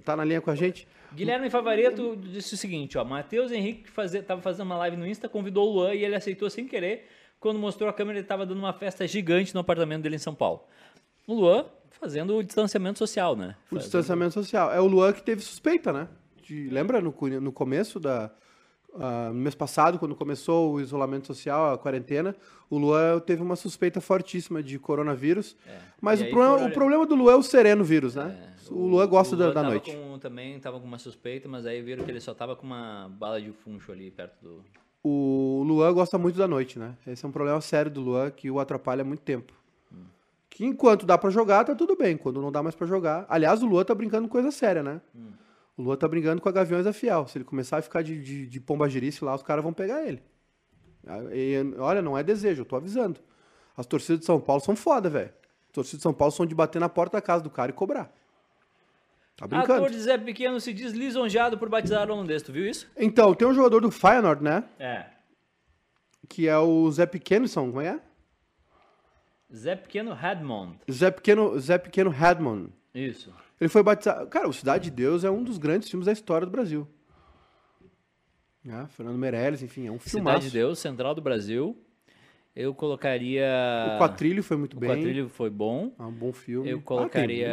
Tá na linha com a gente? Guilherme Favareto disse o seguinte, ó, Matheus Henrique fazer, tava fazendo uma live no Insta, convidou o Luan e ele aceitou sem querer. Quando mostrou a câmera, ele estava dando uma festa gigante no apartamento dele em São Paulo. O Luan fazendo o distanciamento social, né? O Fazendo- distanciamento social. É o Luan que teve suspeita, né? De- lembra no, no começo da. ah, no mês passado, quando começou o isolamento social, a quarentena, o Luan teve uma suspeita fortíssima de coronavírus. Mas É. E o aí problema, o problema do Luan é o sereno vírus, né? o Luan gosta o da, Luan da tava noite. com- também tava com uma suspeita, mas aí viram que ele só tava com uma bala de funcho ali perto do... O Luan gosta muito da noite, né? Esse é um problema sério do Luan que o atrapalha há muito tempo. Que enquanto dá pra jogar, tá tudo bem. Quando não dá mais pra jogar. Aliás, o Luan tá brincando com coisa séria, né? O Luan tá brincando com a Gaviões da Fiel. Se ele começar a ficar de, de, de pombagirice lá, os caras vão pegar ele. E, olha, não é desejo, eu tô avisando. As torcidas de São Paulo são foda, velho. As torcidas de São Paulo são de bater na porta da casa do cara e cobrar. Tá brincando. Ator de Zé Pequeno se diz lisonjeado por batizar o holandês, tu viu isso? Então, tem um jogador do Feyenoord, né? É. Que é o Zé Pequenisson, como é? Zé Pequeno Redmond. Zé Pequeno, Zé Pequeno Hadman. Isso. Ele foi batizado. Cara, o Cidade de Deus é um dos grandes filmes da história do Brasil. Ah, Fernando Meirelles, enfim, é um filmaço. Cidade de Deus, Central do Brasil. Eu colocaria... O Quatrilho foi muito O bem. Quatrilho foi bom. É um bom filme. Eu Ah, colocaria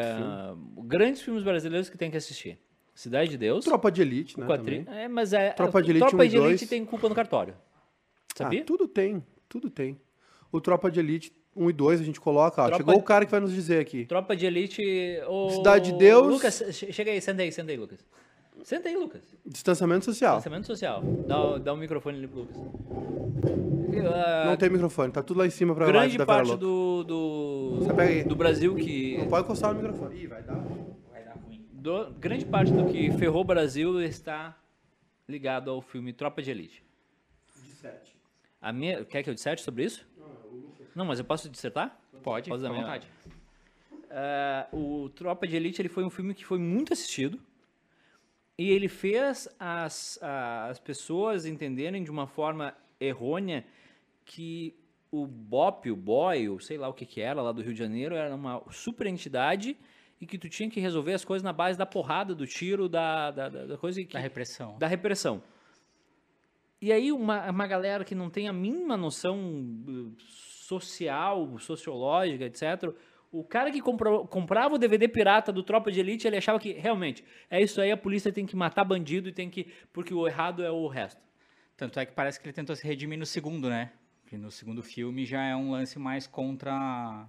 muito filme. grandes filmes brasileiros que tem que assistir. Cidade de Deus. Tropa de Elite, né? Quatrilho. É, mas é. Tropa de Elite Tropa 1 de Elite 2. tem culpa no cartório. Sabia? Ah, tudo tem, tudo tem. O Tropa de Elite 1 e 2 a gente coloca. Ó, Tropa chegou de- o cara que vai nos dizer aqui. Tropa de Elite. ô, Cidade de Deus. Lucas, che- chega aí, senta aí, senta aí, Lucas. Senta aí, Lucas. Distanciamento social. Pensamento social. Dá, o- dá um microfone ali pro Lucas. Ah, Não tem microfone, tá tudo lá em cima pra live grande da parte do, do, Você pega aí. do Brasil que. Não pode encostar no microfone. Ih, vai dar. do- grande parte do que ferrou o Brasil está ligado ao filme Tropa de Elite. De 7. A minha, quer que eu disserte sobre isso? Não, mas eu posso dissertar? Pode, Posso à minha- vontade. Ah, o Tropa de Elite ele foi um filme que foi muito assistido e ele fez as, as pessoas entenderem de uma forma errônea que o BOP, o BOI, ou sei lá o que que era lá do Rio de Janeiro, era uma super entidade e que tu tinha que resolver as coisas na base da porrada, do tiro, da, da, da da coisa que, Da repressão. da repressão. E aí uma, uma galera que não tem a mínima noção uh, social, sociológica, etc. O cara que comprou- comprava o DVD pirata do Tropa de Elite, ele achava que realmente é isso aí, a polícia tem que matar bandido e tem que. Porque o errado é o resto. Tanto é que parece que ele tentou se redimir no segundo, né? Que no segundo filme já é um lance mais contra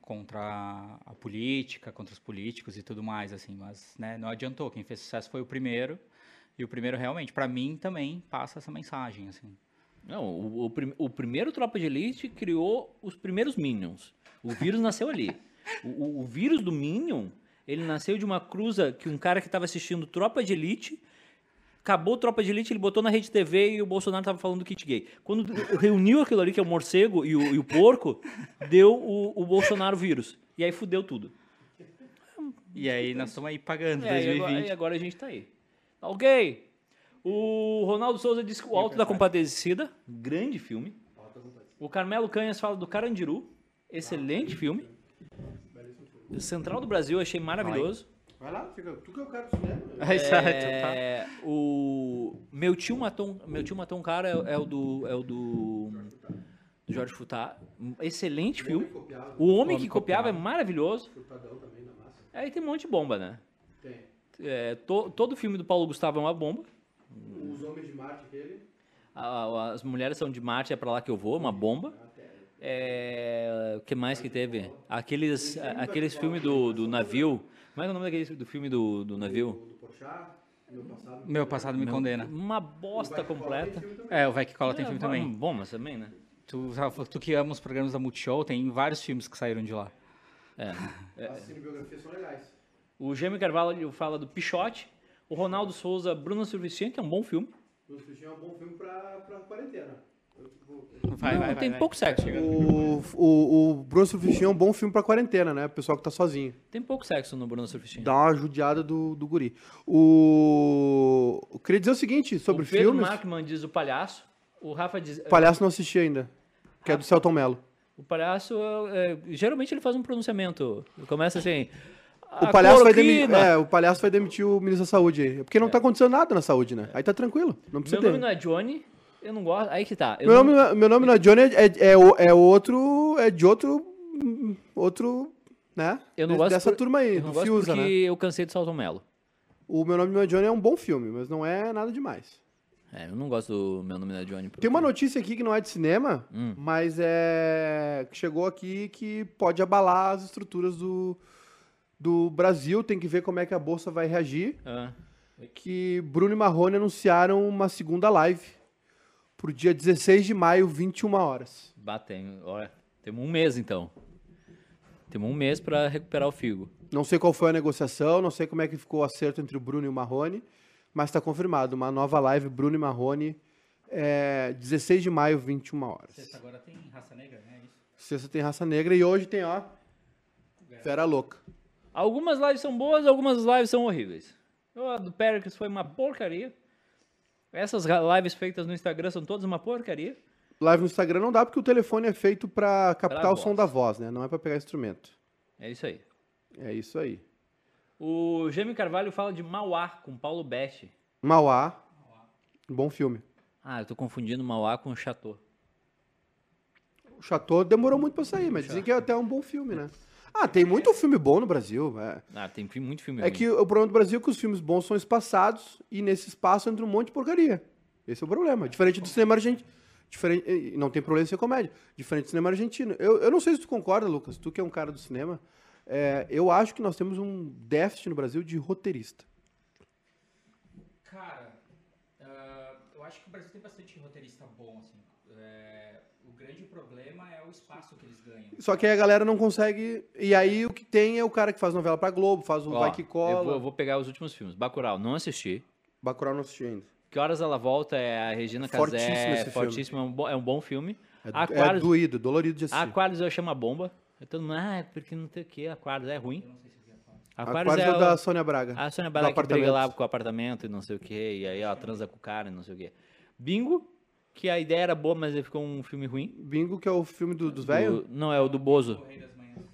contra a política, contra os políticos e tudo mais, assim. Mas né, não adiantou. Quem fez sucesso foi o primeiro. E o primeiro, realmente, pra mim, também passa essa mensagem, assim. Não, o, o, o primeiro Tropa de Elite criou os primeiros Minions. O vírus nasceu ali. O, o- vírus do Minion, ele nasceu de uma cruza que um cara que estava assistindo Tropa de Elite, acabou Tropa de Elite, ele botou na rede TV e o Bolsonaro tava falando do kit gay. Quando reuniu aquilo ali, que é o morcego e o, e o porco, deu o, o Bolsonaro vírus. E aí fudeu tudo. E aí nós estamos aí pagando, É, e agora, 2020. e agora a gente tá aí. Ok. O Ronaldo Souza disse que o Alto da Compadecida, grande filme. O Carmelo Canhas fala do Carandiru, excelente filme. O Central do Brasil eu achei maravilhoso. Vai lá, fica. Tu que é o cara do cinema. Exato, tá. É, o meu tio matou, um- meu tio matou um cara é, é o do é o do, do Jorge Futá. Um Excelente filme. Copiava, O homem Homem que copiava é maravilhoso. chutadão também na massa. Aí tem um monte de bomba, né? Tem. É, to- todo filme do Paulo Gustavo é uma bomba. Os homens de Marte, aquele. As mulheres são de Marte, é pra lá que eu vou, uma bomba. É, o que mais que teve? Aqueles, aqueles filmes do, do navio. Como é que é o nome daquele do filme do, do navio? Do meu passado. Meu passado me condena. Uma bosta completa. É, o Vai Que Cola tem É, filme bom, também. Bom, mas também, né? Tu, tu que ama os programas da Multishow, tem vários filmes que saíram de lá. É. As cinebiografias são legais. O Gêmeo Carvalho fala do Pichote. O Ronaldo Souza, Bruno Surficien, que é um bom filme. Bruce Christian é um bom filme pra, pra quarentena. Vai, Não, vai, tem vai. pouco sexo. O, o, o Bruno Surfichinha é um bom filme pra quarentena, né? O pessoal que tá sozinho. Tem pouco sexo no Bruno Surficien. Dá uma judiada do, do guri. O... Eu queria dizer o seguinte sobre o Pedro filmes. Markman diz o palhaço. O Rafa diz. O Palhaço não assisti ainda. Que é do Celton Mello. O palhaço, é, geralmente ele faz um pronunciamento. Começa assim. O "A palhaço, vai demi... cloroquina." é, o palhaço vai demitir o ministro da saúde aí. Porque não tá acontecendo nada na saúde, né? Aí tá tranquilo. Não precisa Meu nome ter. não é Johnny, eu não gosto. Aí que tá. eu Meu não- nome, não é- meu nome não é Johnny, é, é, é, é outro. É de outro. Outro. Né? eu não gosto Dessa por- turma aí, eu não do porque né? eu cansei do Salton Mello. O meu nome não é Johnny é um bom filme, mas não é nada demais. É, eu não gosto do meu nome não é Johnny. Tem uma notícia aqui que não é de cinema, Hum. mas é. que chegou aqui que pode abalar as estruturas do, do Brasil. Tem que ver como é que a Bolsa vai reagir. Ah, Que Bruno e Marrone anunciaram uma segunda live pro dia 16 de maio, 21 horas. batem. Olha, temos um mês então. Temos um mês pra recuperar o figo. Não sei qual foi a negociação, não sei como é que ficou o acerto entre o Bruno e o Marrone, mas está confirmado. Uma nova live, Bruno e Marrone, é, 16 de maio, 21 horas. Agora tem raça negra, né? Isso. Sexta tem raça negra e hoje tem, ó, Fera Louca. Algumas lives são boas, algumas lives são horríveis. A do Pericles foi uma porcaria. Essas lives feitas no Instagram são todas uma porcaria. Live no Instagram não dá porque o telefone é feito para captar Pra o som voz. da voz, né? Não é para pegar instrumento. É isso aí. É isso aí. O Gêmeo Carvalho fala de Mauá com Paulo Best. Mauá, bom filme. Ah, eu tô confundindo Mauá com Chateau. O Chateau demorou muito para sair, mas dizem que é até um bom filme, né? Ah, tem muito filme bom no Brasil. É, Ah, tem muito filme é ruim. que o problema do Brasil é que os filmes bons são espaçados e nesse espaço entra um monte de porcaria. Esse é o problema. Diferente do cinema argentino. Diferente, não tem problema em ser comédia. Diferente do cinema argentino. Eu, eu não sei se tu concorda, Lucas, tu que é um cara do cinema. é, eu acho que nós temos um déficit no Brasil de roteirista. Cara, ah, eu acho que o Brasil tem bastante roteirista bom, assim. É, grande problema é o espaço que eles ganham. Só que aí a galera não consegue. E aí o que tem é o cara que faz novela pra Globo, faz o Ó, Vai Que Eu Cola. vou, eu vou pegar os últimos filmes. Bacurau, não assisti. Bacurau não assisti ainda. Que Horas Ela Volta é a Regina Fortíssimo Casé. esse filme. Fortíssimo, é um, bom, é um bom filme. É, é Aquários, doído, dolorido de assistir. Aquários eu chamo a bomba. Aí Todo mundo, ah, é porque não tem o que, Aquários é ruim. Aquários Aquários é, é, da o- Sônia Braga. a Sônia do Braga que briga lá com o apartamento e não sei o que, e aí ela transa com o cara e não sei o que. Bingo, que a ideia era boa, mas aí ficou um filme ruim. Bingo, que é o filme do- dos velhos. Do- Não, é o do Bozo.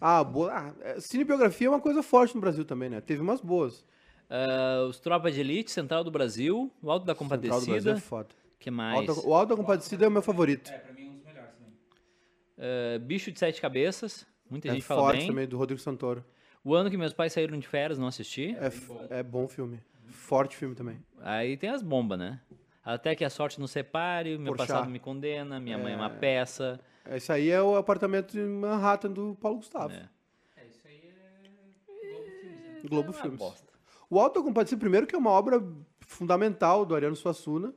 Ah, boa. Ah, é, cinebiografia é uma coisa forte no Brasil também, né? Teve umas boas. Ah, os Tropas de Elite, Central do Brasil, o Alto da Central do Brasil Compadecida, é foda. que O mais? Alto, o Alto da Compadecida é o meu favorito. É, pra mim é um dos melhores também. Ah, Bicho de Sete Cabeças, muita É gente fala forte bem. também, do Rodrigo Santoro. O Ano que Meus Pais Saíram de Férias, não assisti. É, é bom filme. Forte filme também. Aí tem as bombas, né? Até que a sorte nos separe, meu Porchat. passado me condena, minha mãe é uma peça. Esse aí é o apartamento de Manhattan do Paulo Gustavo. É. É, isso aí é Globo Filmes, né? Globo É Filmes. bosta. O Alto da Compadecida, primeiro, que é uma obra fundamental do Ariano Suassuna,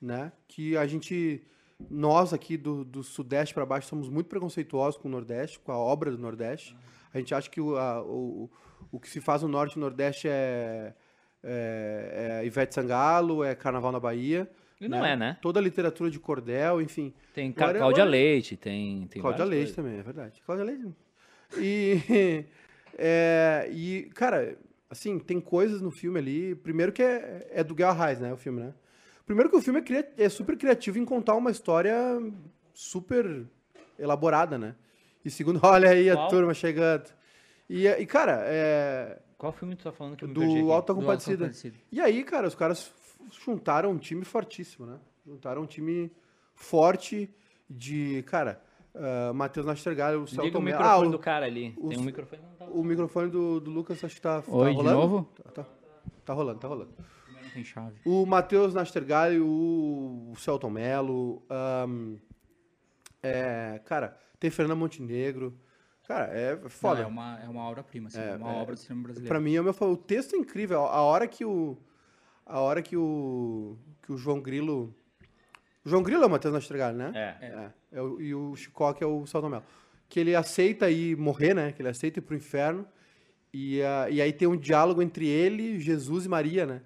né? Que a gente, nós aqui do, do Sudeste para baixo, somos muito preconceituosos com o Nordeste, com a obra do Nordeste. A gente acha que o, a- o, o que se faz no Norte e no Nordeste é, é, é Ivete Sangalo, é Carnaval na Bahia. E não é, né? Toda a literatura de cordel, enfim. Tem Agora- Ca- Cláudia Leite, tem. tem Cláudia Leite coisas. também, é verdade. Cláudia Leite. E, é, e, cara, assim, tem coisas no filme ali. Primeiro que é, é do Guerra Reis, né? O filme, né? Primeiro que o filme é, é super criativo em contar uma história super elaborada, né? E segundo, olha aí a Qual? turma chegando. E, e, cara, é, Qual filme tu tá falando que eu me perdi do aqui? Alta Do Compadecida. Autocompadecido. E aí, cara, os caras juntaram um time fortíssimo, né? Juntaram um time forte de, cara, uh, Matheus Nastergalho, o Liga Celton o microfone Ah, do cara ali. o- Tem um microfone não tá. o, o microfone do, do Lucas acho que tá, tá Oi, de rolando. novo? Tá, tá, tá rolando, tá rolando. Tem chave. O Matheus Nastergalho, o, o Celton Mello, ahn, é, cara, tem Fernanda Montenegro. Cara, é foda. Não, é uma, é uma obra-prima, assim, É, é, uma é, obra do cinema brasileiro. Pra mim, é o meu o texto é incrível. A hora que o a hora que o que o João Grilo o João Grilo é o Matheus Nastergalho, né? É. É, é o- e o Chicoque é o Celton Mello. Que ele aceita ir morrer, né? Que ele aceita ir pro inferno. E, a- e aí tem um diálogo entre ele, Jesus e Maria, né?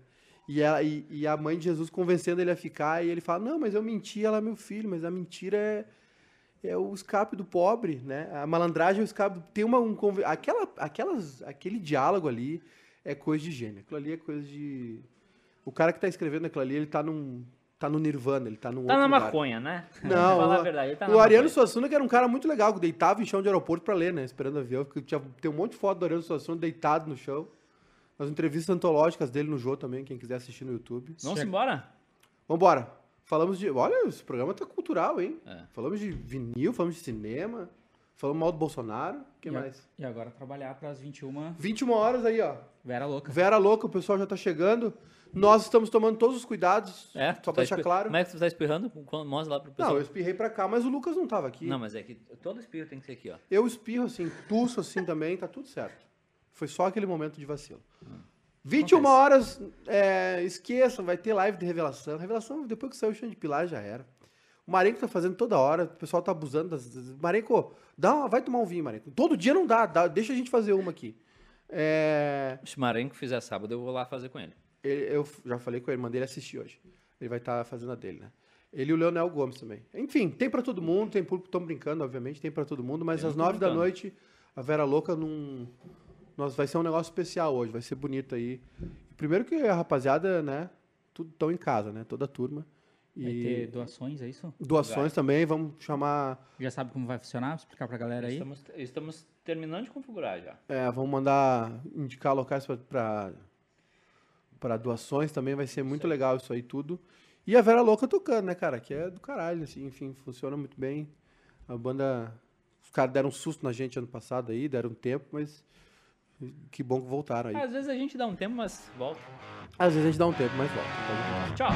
E a, e, e a mãe de Jesus convencendo ele a ficar. E ele fala: Não, mas eu menti, ela é meu filho. Mas a mentira é, é o escape do pobre, né? A malandragem é o escape. Tem uma. Um, aquela, aquelas, aquele diálogo ali é coisa de gênio. Aquilo ali é coisa de. O cara que tá escrevendo aquilo ali, ele tá num. Tá no Nirvana, ele tá num Tá outro na lugar. maconha, né? Não, Falar o- a verdade, ele tá o na Ariano maconha. Suassuna, que era um cara muito legal, que deitava em chão de aeroporto pra ler, né? Esperando avião. Porque tinha, tem um monte de foto do Ariano Suassuna deitado no chão. As entrevistas antológicas dele no Jô também, quem quiser assistir no YouTube. Vamos embora? Vambora. Falamos de. Olha, esse programa tá cultural, hein? É. Falamos de vinil, falamos de cinema, falamos mal do Bolsonaro. O que E a- mais? E agora trabalhar para as 21, 21 horas aí, ó. Vera Louca. Vera Louca, o pessoal já tá chegando. Nós estamos tomando todos os cuidados. É, só pra tá deixar espi- claro. Como é que tu tá espirrando? Quando- Mostra lá pro Não, pessoal. eu espirrei pra cá, mas o Lucas não tava aqui. Não, mas é que todo espirro tem que ser aqui, ó. Eu espirro assim, tuço assim também, tá tudo certo. Foi só aquele momento de vacilo. 21 Acontece. horas, é, esqueçam, vai ter live de revelação. Revelação, depois que saiu o chão de pilar, já era. O Marenco tá fazendo toda hora, o pessoal tá abusando das. Marenco, dá uma- vai tomar um vinho, Marenco. Todo dia não dá, dá- deixa a gente fazer uma aqui. É, Se o Marenco fizer sábado, eu vou lá fazer com ele. ele- eu já falei com ele, mandei ele assistir hoje. Ele vai estar fazendo a dele, né? Ele e o Leonel Gomes também. Enfim, tem pra todo mundo, tem público, estão brincando, obviamente, tem pra todo mundo, mas às nove da noite, a Vera Louca num. Nós, vai ser um negócio especial hoje, vai ser bonito aí. Primeiro que a rapaziada, né? Tudo tão em casa, né? Toda a turma. Vai E ter doações, é isso? doações também, vamos chamar. Já sabe como vai funcionar? Vou explicar pra galera aí. Estamos, estamos terminando de configurar já. É, vamos mandar indicar locais para para doações também, vai ser muito legal isso aí tudo. E a Vera Louca tocando, né, cara? Que é do caralho, assim, enfim, funciona muito bem. A banda. Os caras deram um susto na gente ano passado aí, deram um tempo, mas que bom que voltaram aí. Às vezes a gente dá um tempo, mas volta. Às vezes a gente dá um tempo, mas volta. Tá Tchau.